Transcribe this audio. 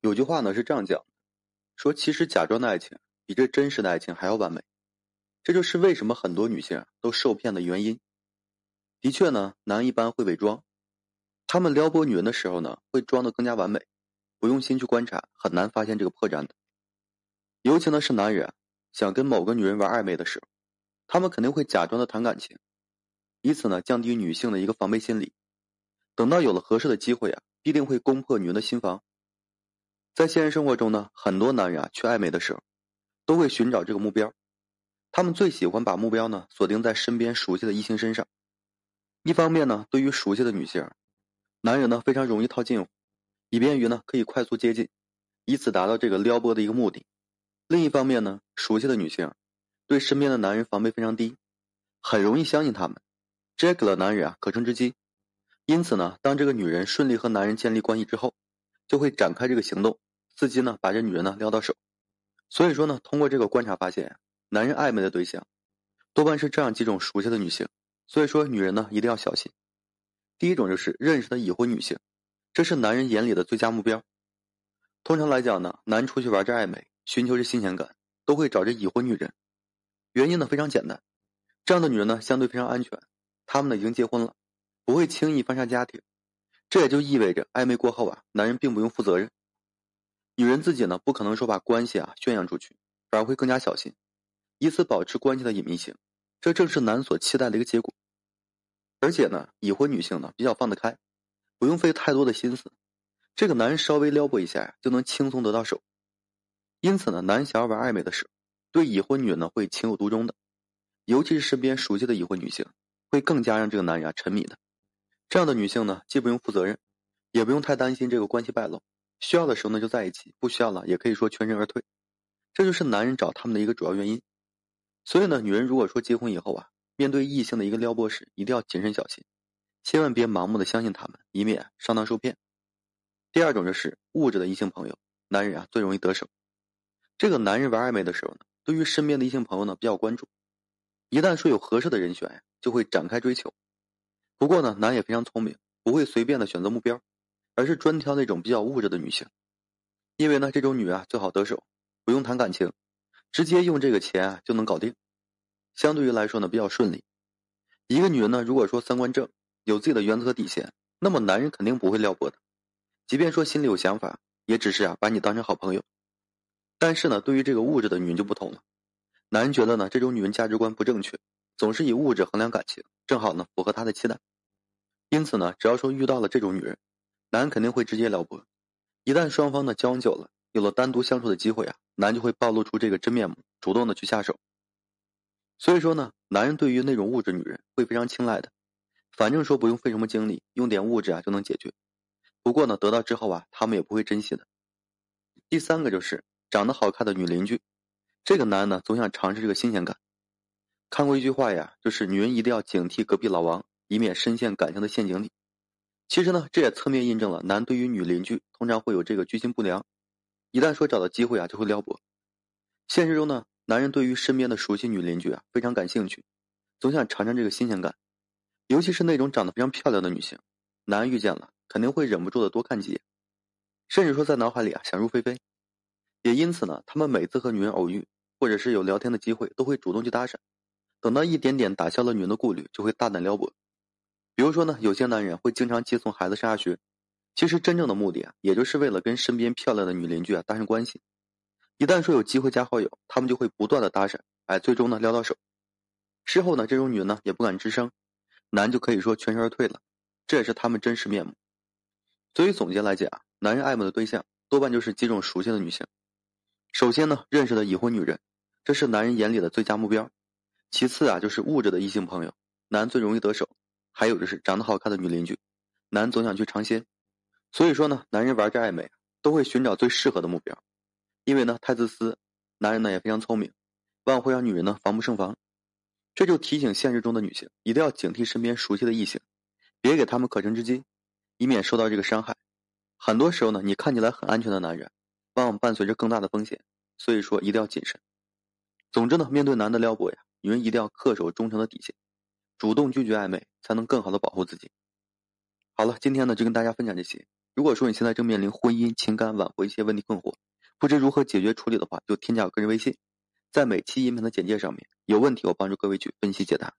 有句话呢是这样讲的，说其实假装的爱情比这真实的爱情还要完美，这就是为什么很多女性都受骗的原因。的确呢，男一般会伪装，他们撩拨女人的时候呢，会装的更加完美，不用心去观察，很难发现这个破绽的。尤其呢是男人想跟某个女人玩暧昧的时候，他们肯定会假装的谈感情，以此呢降低女性的一个防备心理。等到有了合适的机会啊，必定会攻破女人的心房。在现实生活中呢，很多男人啊去暧昧的时候，都会寻找这个目标，他们最喜欢把目标呢锁定在身边熟悉的异性身上。一方面呢，对于熟悉的女性，男人呢非常容易套近乎，以便于呢可以快速接近，以此达到这个撩拨的一个目的。另一方面呢，熟悉的女性对身边的男人防备非常低，很容易相信他们，这给了男人啊可乘之机。因此呢，当这个女人顺利和男人建立关系之后，就会展开这个行动，伺机呢把这女人呢撩到手。所以说呢，通过这个观察发现，男人暧昧的对象多半是这样几种熟悉的女性。所以说，女人呢一定要小心。第一种就是认识的已婚女性，这是男人眼里的最佳目标。通常来讲呢，男出去玩这暧昧，寻求这新鲜感，都会找这已婚女人。原因呢非常简单，这样的女人呢相对非常安全，她们呢已经结婚了，不会轻易翻杀家庭。这也就意味着暧昧过后啊，男人并不用负责任。女人自己呢不可能说把关系啊宣扬出去，反而会更加小心，以此保持关系的隐秘性。这正是男所期待的一个结果。而且呢，已婚女性呢比较放得开，不用费太多的心思，这个男人稍微撩拨一下呀，就能轻松得到手。因此呢，男想要玩暧昧的时候，对已婚女人呢会情有独钟的，尤其是身边熟悉的已婚女性，会更加让这个男人啊沉迷的。这样的女性呢，既不用负责任，也不用太担心这个关系败露，需要的时候呢就在一起，不需要了也可以说全身而退。这就是男人找他们的一个主要原因。所以呢，女人如果说结婚以后啊，面对异性的一个撩拨时，一定要谨慎小心，千万别盲目的相信他们，以免上当受骗。第二种就是物质的异性朋友，男人啊最容易得手。这个男人玩暧昧的时候呢，对于身边的异性朋友呢比较关注，一旦说有合适的人选呀，就会展开追求。不过呢，男也非常聪明，不会随便的选择目标，而是专挑那种比较物质的女性，因为呢这种女啊最好得手，不用谈感情。直接用这个钱啊就能搞定，相对于来说呢比较顺利。一个女人呢如果说三观正，有自己的原则底线，那么男人肯定不会撩拨的。即便说心里有想法，也只是啊把你当成好朋友。但是呢，对于这个物质的女人就不同了，男人觉得呢这种女人价值观不正确，总是以物质衡量感情，正好呢符合他的期待。因此呢，只要说遇到了这种女人，男人肯定会直接撩拨。一旦双方呢交往久了，有了单独相处的机会啊。男就会暴露出这个真面目，主动的去下手。所以说呢，男人对于那种物质女人会非常青睐的，反正说不用费什么精力，用点物质啊就能解决。不过呢，得到之后啊，他们也不会珍惜的。第三个就是长得好看的女邻居，这个男呢总想尝试这个新鲜感。看过一句话呀，就是女人一定要警惕隔壁老王，以免深陷感情的陷阱里。其实呢，这也侧面印证了男对于女邻居通常会有这个居心不良。一旦说找到机会啊，就会撩拨。现实中呢，男人对于身边的熟悉女邻居啊非常感兴趣，总想尝尝这个新鲜感。尤其是那种长得非常漂亮的女性，男人遇见了肯定会忍不住的多看几眼，甚至说在脑海里啊想入非非。也因此呢，他们每次和女人偶遇，或者是有聊天的机会，都会主动去搭讪。等到一点点打消了女人的顾虑，就会大胆撩拨。比如说呢，有些男人会经常接送孩子上下学。其实真正的目的啊，也就是为了跟身边漂亮的女邻居啊搭上关系。一旦说有机会加好友，他们就会不断的搭讪，哎，最终呢撩到手。事后呢，这种女人呢也不敢吱声，男就可以说全身而退了。这也是他们真实面目。所以总结来讲，男人爱慕的对象多半就是几种熟悉的女性。首先呢，认识的已婚女人，这是男人眼里的最佳目标。其次啊，就是物质的异性朋友，男最容易得手。还有就是长得好看的女邻居，男总想去尝鲜。所以说呢，男人玩这暧昧都会寻找最适合的目标，因为呢太自私，男人呢也非常聪明，往往会让女人呢防不胜防。这就提醒现实中的女性一定要警惕身边熟悉的异性，别给他们可乘之机，以免受到这个伤害。很多时候呢，你看起来很安全的男人，往往伴随着更大的风险，所以说一定要谨慎。总之呢，面对男的撩拨呀，女人一定要恪守忠诚的底线，主动拒绝暧昧，才能更好的保护自己。好了，今天呢就跟大家分享这些。如果说你现在正面临婚姻、情感挽回一些问题困惑，不知如何解决处理的话，就添加我个人微信，在每期音频的简介上面，有问题我帮助各位去分析解答。